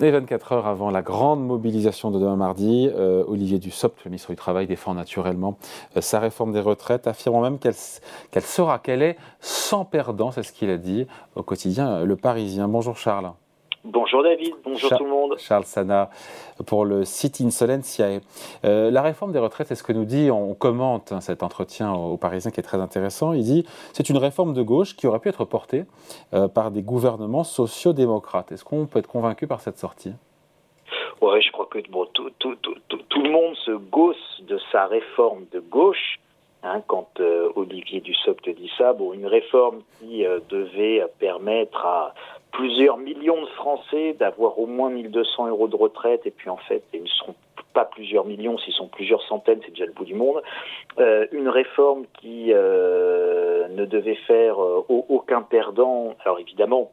Et 24 heures avant la grande mobilisation de demain mardi, euh, Olivier Dussopt, le ministre du Travail, défend naturellement euh, sa réforme des retraites, affirmant même qu'elle sera, qu'elle est sans perdant, c'est ce qu'il a dit au quotidien euh, Le Parisien. Bonjour Charles. Bonjour David, bonjour tout le monde. Charles Sana pour le site Insolentiae. Euh, la réforme des retraites, c'est ce que nous dit, on commente hein, cet entretien au, Parisien qui est très intéressant. Il dit c'est une réforme de gauche qui aurait pu être portée euh, par des gouvernements sociaux-démocrates. Est-ce qu'on peut être convaincu par cette sortie? Oui, je crois que bon, tout, tout, tout, tout, le monde se gosse de sa réforme de gauche. Hein, quand euh, Olivier Dussopt dit ça, bon, une réforme qui euh, devait permettre à plusieurs millions de Français d'avoir au moins 1200 euros de retraite, et puis en fait, ils ne seront pas plusieurs millions, s'ils sont plusieurs centaines, c'est déjà le bout du monde. Euh, une réforme qui euh, ne devait faire euh, aucun perdant. Alors évidemment,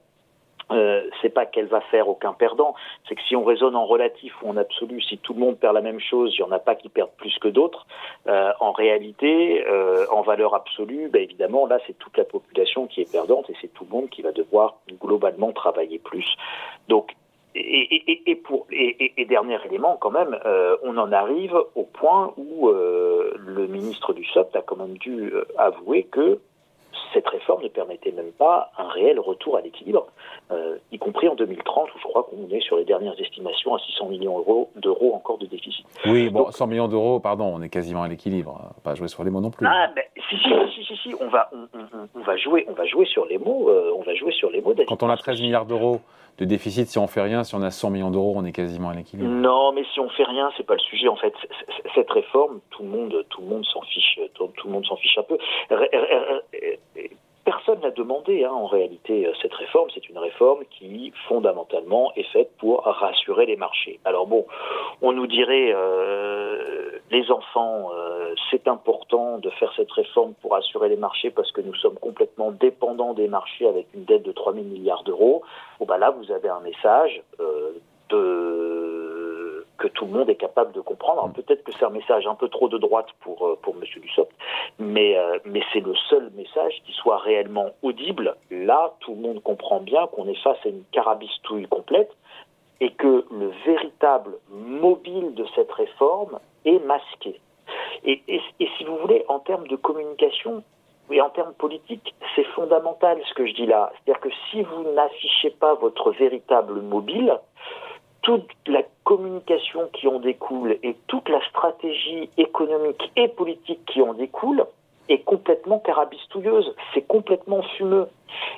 euh, c'est pas qu'elle va faire aucun perdant, c'est que si on raisonne en relatif ou en absolu, si tout le monde perd la même chose, il n'y en a pas qui perdent plus que d'autres. Euh, en réalité, euh, en valeur absolue, ben évidemment, là, c'est toute la population qui est perdante et c'est tout le monde qui va devoir globalement travailler plus. Donc, et, pour, et, dernier élément, quand même, euh, on en arrive au point où le ministre du SOP a quand même dû avouer que cette réforme ne permettait même pas un réel retour à l'équilibre, euh, y compris en 2030, où je crois qu'on est sur les dernières estimations à 600 millions d'euros encore de déficit. Oui, bon, 100 millions d'euros, pardon, on est quasiment à l'équilibre. Pas jouer sur les mots non plus. Ah, ben, si, si, si, si, on va, on, va jouer, on va jouer sur les mots. Euh, on va jouer sur les mots. Quand on a 13 milliards d'euros de déficit, si on fait rien, si on a 100 millions d'euros, on est quasiment à l'équilibre. Non, mais si on fait rien, c'est pas le sujet. En fait, cette réforme, tout le monde, tout le monde s'en fiche, tout, le monde s'en fiche un peu personne n'a demandé hein, en réalité euh, cette réforme. C'est une réforme qui fondamentalement est faite pour rassurer les marchés. Alors bon, on nous dirait euh, les enfants, euh, c'est important de faire cette réforme pour rassurer les marchés parce que nous sommes complètement dépendants des marchés avec une dette de 3 000 milliards d'euros. Bon bah là, vous avez un message de que tout le monde est capable de comprendre. Mm. peut-être que c'est un message un peu trop de droite pour, euh, pour M. Dussopt, mais, euh, mais c'est le seul message qui soit réellement audible. Là, tout le monde comprend bien qu'on est face à une carabistouille complète et que le véritable mobile de cette réforme est masqué. Et, et, et si vous voulez, en termes de communication, et en termes politiques, c'est fondamental ce que je dis là. C'est-à-dire que si vous n'affichez pas votre véritable mobile, toute la communication qui en découle et toute la stratégie économique et politique qui en découle est complètement carabistouilleuse, c'est complètement fumeux.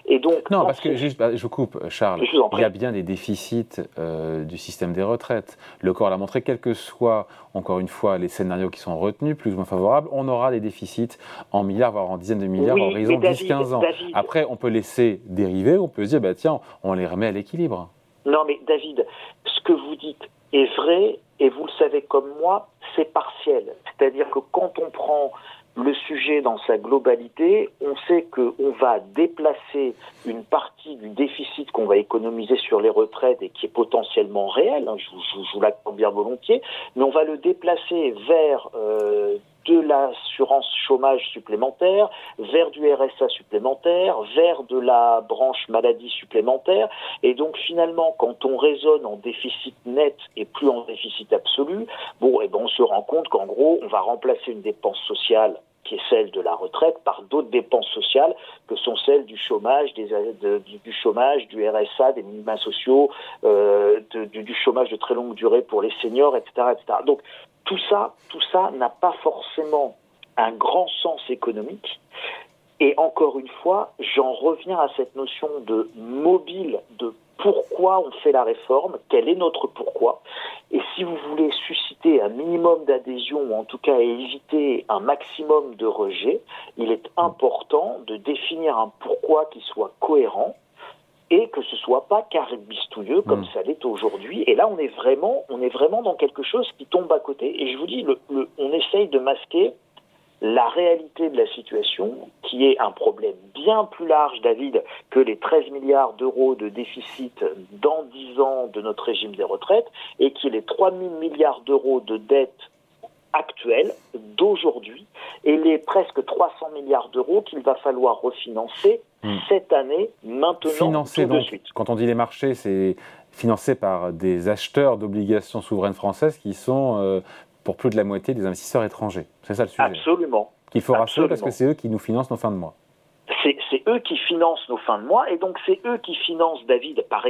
Et donc, non, parce que juste, bah, je coupe, Charles. il y a bien des déficits euh, du système des retraites. Le corps l'a montré, quels que soient, encore une fois, les scénarios qui sont retenus, plus ou moins favorables, on aura des déficits en milliards, voire en dizaines de milliards, en horizon 10-15 ans. Après, on peut laisser dériver, on peut se dire, bah, tiens, on les remet à l'équilibre. Non, mais David, ce que vous dites est vrai, et vous le savez comme moi, c'est partiel. C'est-à-dire que quand on prend le sujet dans sa globalité, on sait qu'on va déplacer une partie du déficit qu'on va économiser sur les retraites et qui est potentiellement réel, hein, je, vous l'accorde bien volontiers, mais on va le déplacer vers euh, de l'assurance chômage supplémentaire, vers du RSA supplémentaire, vers de la branche maladie supplémentaire. Et donc finalement, quand on raisonne en déficit net et plus en déficit absolu, bon, et eh ben on se rend compte qu'en gros, on va remplacer une dépense sociale qui est celle de la retraite, par d'autres dépenses sociales que sont celles du chômage, des, du, chômage, du RSA, des minima sociaux, euh, du, du, chômage de très longue durée pour les seniors, etc., etc. Donc tout ça, n'a pas forcément un grand sens économique. Et encore une fois, j'en reviens à cette notion de mobile, de pourquoi on fait la réforme, quel est notre pourquoi. Et si vous voulez susciter un minimum d'adhésion, ou en tout cas éviter un maximum de rejet, il est important de définir un pourquoi qui soit cohérent, et que ce soit pas caribistouilleux comme hmm. ça l'est aujourd'hui. Et là, on est vraiment, on est vraiment dans quelque chose qui tombe à côté. Et je vous dis, le, on essaye de masquer la réalité de la situation, qui est un problème bien plus large, David, que les 13 milliards d'euros de déficit dans 10 ans de notre régime des retraites, et qui est les 3 000 milliards d'euros de dette actuelle d'aujourd'hui et les presque 300 milliards d'euros qu'il va falloir refinancer hmm. cette année, maintenant, Financer, tout de suite. Quand on dit les marchés, c'est financé par des acheteurs d'obligations souveraines françaises qui sont pour plus de la moitié des investisseurs étrangers. C'est ça le sujet. Absolument. Qu'il faut rassurer parce que c'est eux qui nous financent nos fins de mois. C'est eux qui financent nos fins de mois et donc c'est eux qui financent David par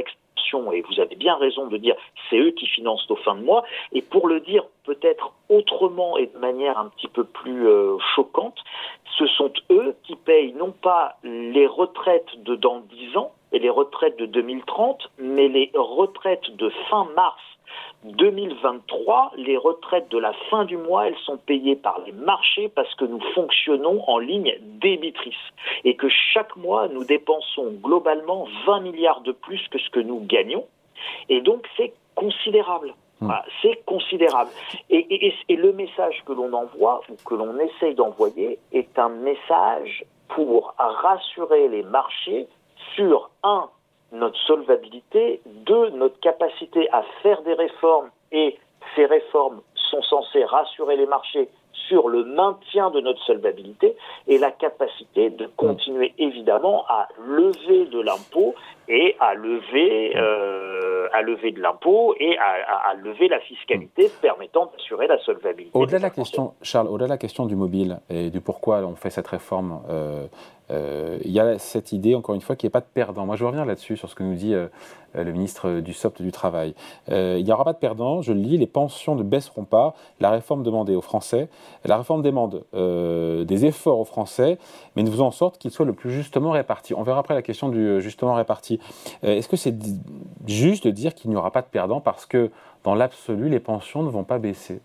et vous avez bien raison de dire c'est eux qui financent nos fins de mois. Et pour le dire peut-être autrement et de manière un petit peu plus euh, choquante, ce sont eux qui payent non pas les retraites de dans 10 ans et les retraites de 2030, mais les retraites de fin mars 2023, les retraites de la fin du mois, elles sont payées par les marchés parce que nous fonctionnons en ligne débitrice et que chaque mois, nous dépensons globalement 20 milliards de plus que ce que nous gagnons. Et donc, c'est considérable. Hmm. c'est considérable. Et, et, le message que l'on envoie ou que l'on essaye d'envoyer est un message pour rassurer les marchés sur un notre solvabilité, deux, notre capacité à faire des réformes et ces réformes sont censées rassurer les marchés sur le maintien de notre solvabilité et la capacité de continuer évidemment à lever de l'impôt et à lever, euh, à lever de l'impôt et à, lever la fiscalité permettant d'assurer la solvabilité. Au-delà de la question, Charles, au-delà de la question du mobile et du pourquoi on fait cette réforme, euh, euh, il y a cette idée, encore une fois, qu'il n'y ait pas de perdant. Moi, je reviens là-dessus, sur ce que nous dit le ministre du SOPT du Travail. il n'y aura pas de perdant, je le lis, les pensions ne baisseront pas, la réforme demandée aux Français, la réforme demande des efforts aux Français, mais nous faisons en sorte qu'ils soient le plus justement répartis. On verra après la question du justement réparti. Euh, est-ce que c'est juste de dire qu'il n'y aura pas de perdants parce que dans l'absolu, les pensions ne vont pas baisser?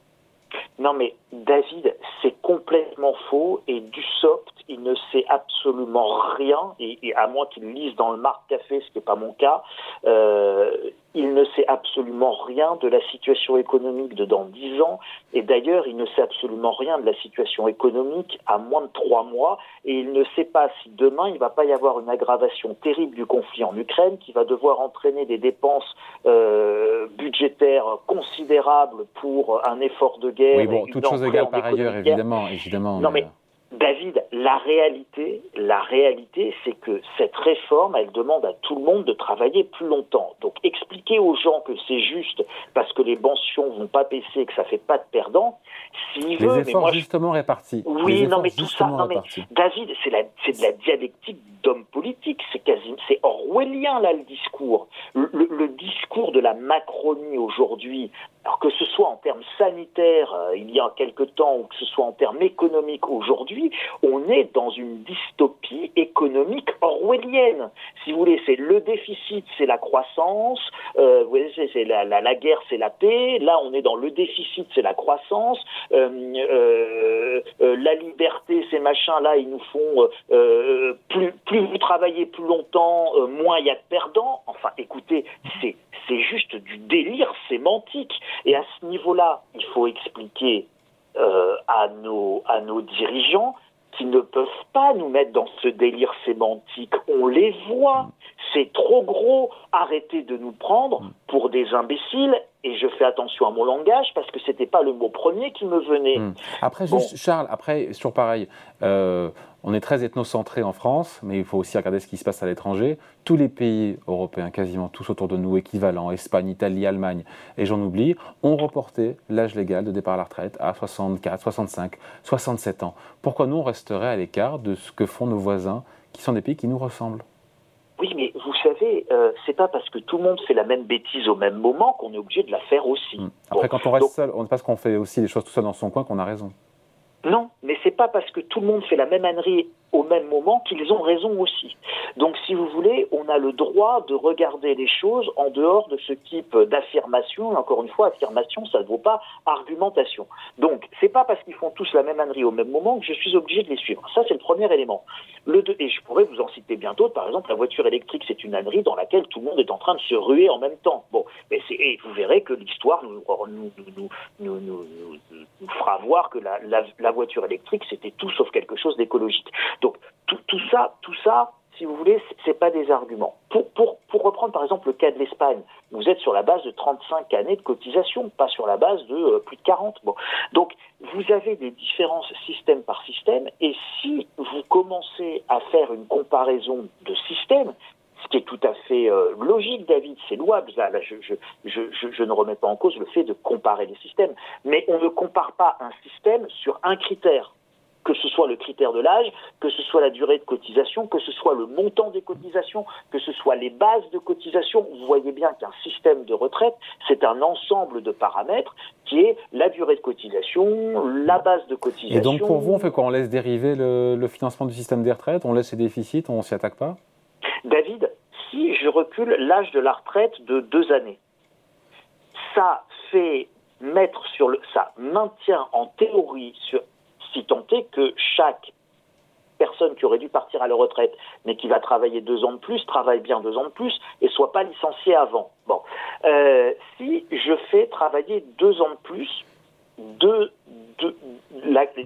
Non mais David, c'est complètement faux et du soft, il ne sait absolument rien, et, à moins qu'il lise dans le Marc Café, ce qui n'est pas mon cas, euh, il ne sait absolument rien de la situation économique de dans dix ans, et d'ailleurs, il ne sait absolument rien de la situation économique à moins de trois mois, et il ne sait pas si demain il ne va pas y avoir une aggravation terrible du conflit en Ukraine qui va devoir entraîner des dépenses euh, budgétaires considérables pour un effort de guerre. Oui, bon, toutes choses égales par ailleurs, évidemment, évidemment. Non, mais David, la réalité, la réalité, c'est que cette réforme, elle demande à tout le monde de travailler plus longtemps. Donc, expliquer aux gens que c'est juste parce que les pensions vont pas baisser, que ça fait pas de perdants. les efforts justement répartis. Oui, non, mais tout ça, non, mais David, c'est de la dialectique d'homme politique. C'est quasi, c'est orwellien là le discours. Le, discours de la Macronie aujourd'hui, alors que ce soit en termes sanitaires euh, il y a quelque temps ou que ce soit en termes économiques aujourd'hui, on est dans une dystopie économique orwellienne. Si vous voulez, c'est le déficit, c'est la croissance. Euh, vous voyez, c'est la, guerre, c'est la paix. Là, on est dans le déficit, c'est la croissance. Euh, euh, la liberté, ces machins là, ils nous font plus, plus vous travaillez plus longtemps, moins il y a de perdants. Enfin, écoutez, c'est c'est juste du délire sémantique. Et à ce niveau-là, il faut expliquer euh, à nos à nos dirigeants qui ne peuvent pas nous mettre dans ce délire sémantique. On les voit. C'est trop gros. Arrêtez de nous prendre pour des imbéciles. Et je fais attention à mon langage parce que c'était pas le mot premier qui me venait. Hmm. Après, juste, Charles, après, sur pareil, euh, on est très ethnocentré en France, mais il faut aussi regarder ce qui se passe à l'étranger. Tous les pays européens, quasiment tous autour de nous, équivalents, Espagne, Italie, Allemagne, et j'en oublie, ont reporté l'âge légal de départ à la retraite à 64, 65, 67 ans. Pourquoi nous, on resterait à l'écart de ce que font nos voisins, qui sont des pays qui nous ressemblent? Oui, mais vous savez, euh, c'est pas parce que tout le monde fait la même bêtise au même moment qu'on est obligé de la faire aussi. Hmm. Après, quand on reste seul, on pas qu'on fait aussi les choses tout seul dans son coin qu'on a raison. Non, mais c'est pas parce que tout le monde fait la même ânerie au même moment qu'ils ont raison aussi. Donc, si vous voulez, on a le droit de regarder les choses en dehors de ce type d'affirmation. Encore une fois, affirmation, ça ne vaut pas argumentation. Donc, c'est pas parce qu'ils font tous la même ânerie au même moment que je suis obligé de les suivre. Ça, c'est le premier élément. Le deux, et je pourrais vous en citer bien d'autres. Par exemple, la voiture électrique, c'est une ânerie dans laquelle tout le monde est en train de se ruer en même temps. Bon, et vous verrez que l'histoire nous, fera voir que la voiture électrique, c'était tout sauf quelque chose d'écologique. Donc tout, ça, tout ça, si vous voulez, c'est pas des arguments. Pour, reprendre par exemple le cas de l'Espagne, vous êtes sur la base de 35 années de cotisation, pas sur la base de euh, plus de 40. Bon. Donc vous avez des différences système par système, et si vous commencez à faire une comparaison de système, ce qui est tout à fait euh, logique, David, c'est louable. Je, ne remets pas en cause le fait de comparer les systèmes, mais on ne compare pas un système sur un critère que ce soit le critère de l'âge, que ce soit la durée de cotisation, que ce soit le montant des cotisations, que ce soit les bases de cotisation. Vous voyez bien qu'un système de retraite, c'est un ensemble de paramètres qui est la durée de cotisation, la base de cotisation. Et donc pour vous, on fait quoi? On laisse dériver le, le financement du système des retraites? On laisse les déficits? On s'y attaque pas? David, si je recule l'âge de la retraite de deux années, ça fait mettre sur le, ça maintient en théorie, sur, si tant est que chaque personne qui aurait dû partir à la retraite, mais qui va travailler deux ans de plus, travaille bien deux ans de plus et soit pas licencié avant. Bon, euh, si je fais travailler deux ans de plus, deux, deux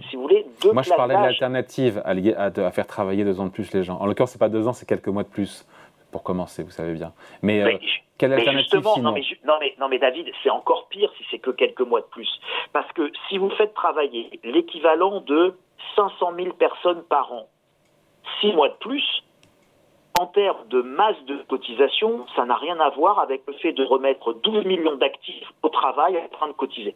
si vous voulez, deux Moi, je parlais de l'alternative à, à, faire travailler deux ans de plus les gens. En l'occurrence, c'est pas deux ans, c'est quelques mois de plus pour commencer, vous savez bien. Mais, euh, quelle alternative sinon non mais, non mais, non mais David, c'est encore pire si c'est que quelques mois de plus. Parce que si vous faites travailler l'équivalent de 500 000 personnes par an, six mois de plus, en termes de masse de cotisation, ça n'a rien à voir avec le fait de remettre 12 millions d'actifs au travail en train de cotiser.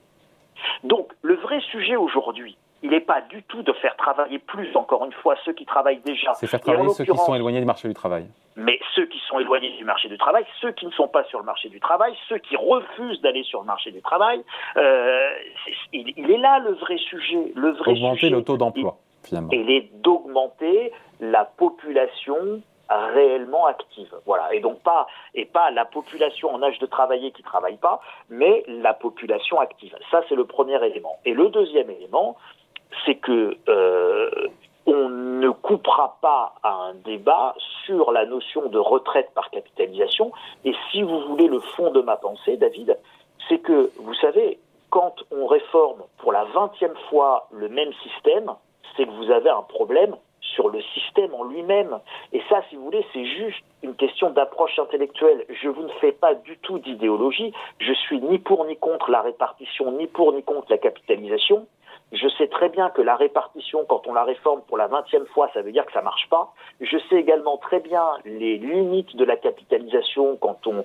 Donc, le vrai sujet aujourd'hui, il n'est pas du tout de faire travailler plus, encore une fois, ceux qui travaillent déjà. C'est faire travailler ceux qui sont éloignés du marché du travail. Mais ceux qui sont éloignés du marché du travail, ceux qui ne sont pas sur le marché du travail, ceux qui refusent d'aller sur le marché du travail, euh, il, est là le vrai sujet. Le vrai Augmenter le taux d'emploi, finalement. Il est d'augmenter la population réellement active. Voilà. Et donc pas et pas la population en âge de travailler qui travaille pas, mais la population active. Ça c'est le premier élément. Et le deuxième élément, c'est que euh, on ne coupera pas à un débat sur la notion de retraite par capitalisation. Et si vous voulez le fond de ma pensée, David, c'est que, vous savez, quand on réforme pour la vingtième fois le même système, c'est que vous avez un problème sur le système en lui-même. Et ça, si vous voulez, c'est juste une question d'approche intellectuelle. Je vous ne fais pas du tout d'idéologie. Je suis ni pour ni contre la répartition, ni pour ni contre la capitalisation. Je sais très bien que la répartition, quand on la réforme pour la vingtième fois, ça veut dire que ça marche pas. Je sais également très bien les limites de la capitalisation quand on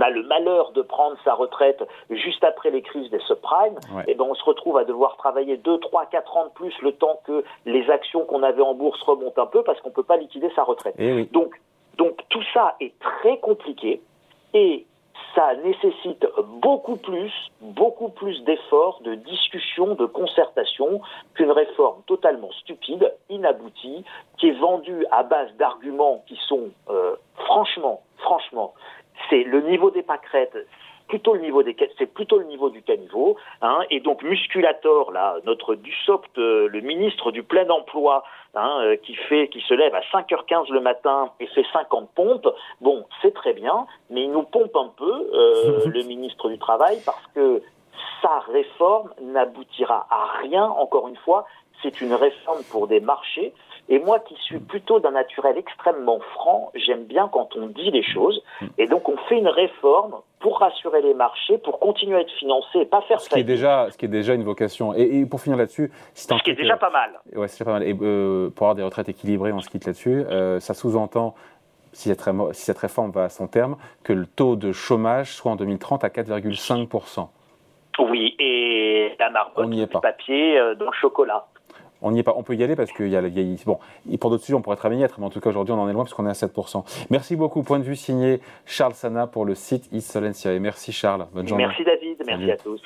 a le malheur de prendre sa retraite juste après les crises des subprimes, et eh ben on se retrouve à devoir travailler 2, 3, 4 ans de plus le temps que les actions qu'on avait en bourse remontent un peu parce qu'on ne peut pas liquider sa retraite. Eh donc, donc tout ça est très compliqué et ça nécessite beaucoup plus, beaucoup plus d'efforts, de discussions, de concertation qu'une réforme totalement stupide, inaboutie, qui est vendue à base d'arguments qui sont euh, franchement, franchement, c'est le niveau des pâquerettes, plutôt le niveau des c'est plutôt le niveau du caniveau hein, et donc Musculator là notre Dussopt euh, le ministre du plein emploi hein, euh, qui fait qui se lève à 5h15 le matin et fait 50 pompes. Bon c'est très bien mais il nous pompe un peu euh, le ministre du travail parce que sa réforme n'aboutira à rien. Encore une fois c'est une réforme pour des marchés et moi qui suis plutôt d'un naturel extrêmement franc, j'aime bien quand on dit les choses. Et donc on fait une réforme pour rassurer les marchés, pour continuer à être financé et pas faire ce qui est déjà Ce qui est déjà une vocation. Et, pour finir là-dessus... Ce qui est déjà pas mal. Ouais, c'est déjà pas mal. Et euh, pour avoir des retraites équilibrées, on se quitte là-dessus, euh, ça sous-entend si cette, réforme va à son terme, que le taux de chômage soit en 2030 à 4,5%. Oui, et la marbotte du papier euh, dans le chocolat on n'y est pas. On peut y aller parce qu'il y a, il bon, pour d'autres sujets, on pourrait travailler, mais en tout cas aujourd'hui, on en est loin parce qu'on est à 7%. Merci beaucoup. Point de vue signé Charles Sana pour le site East Solencia. Merci Charles. Bonne journée. Merci David. Merci à tous.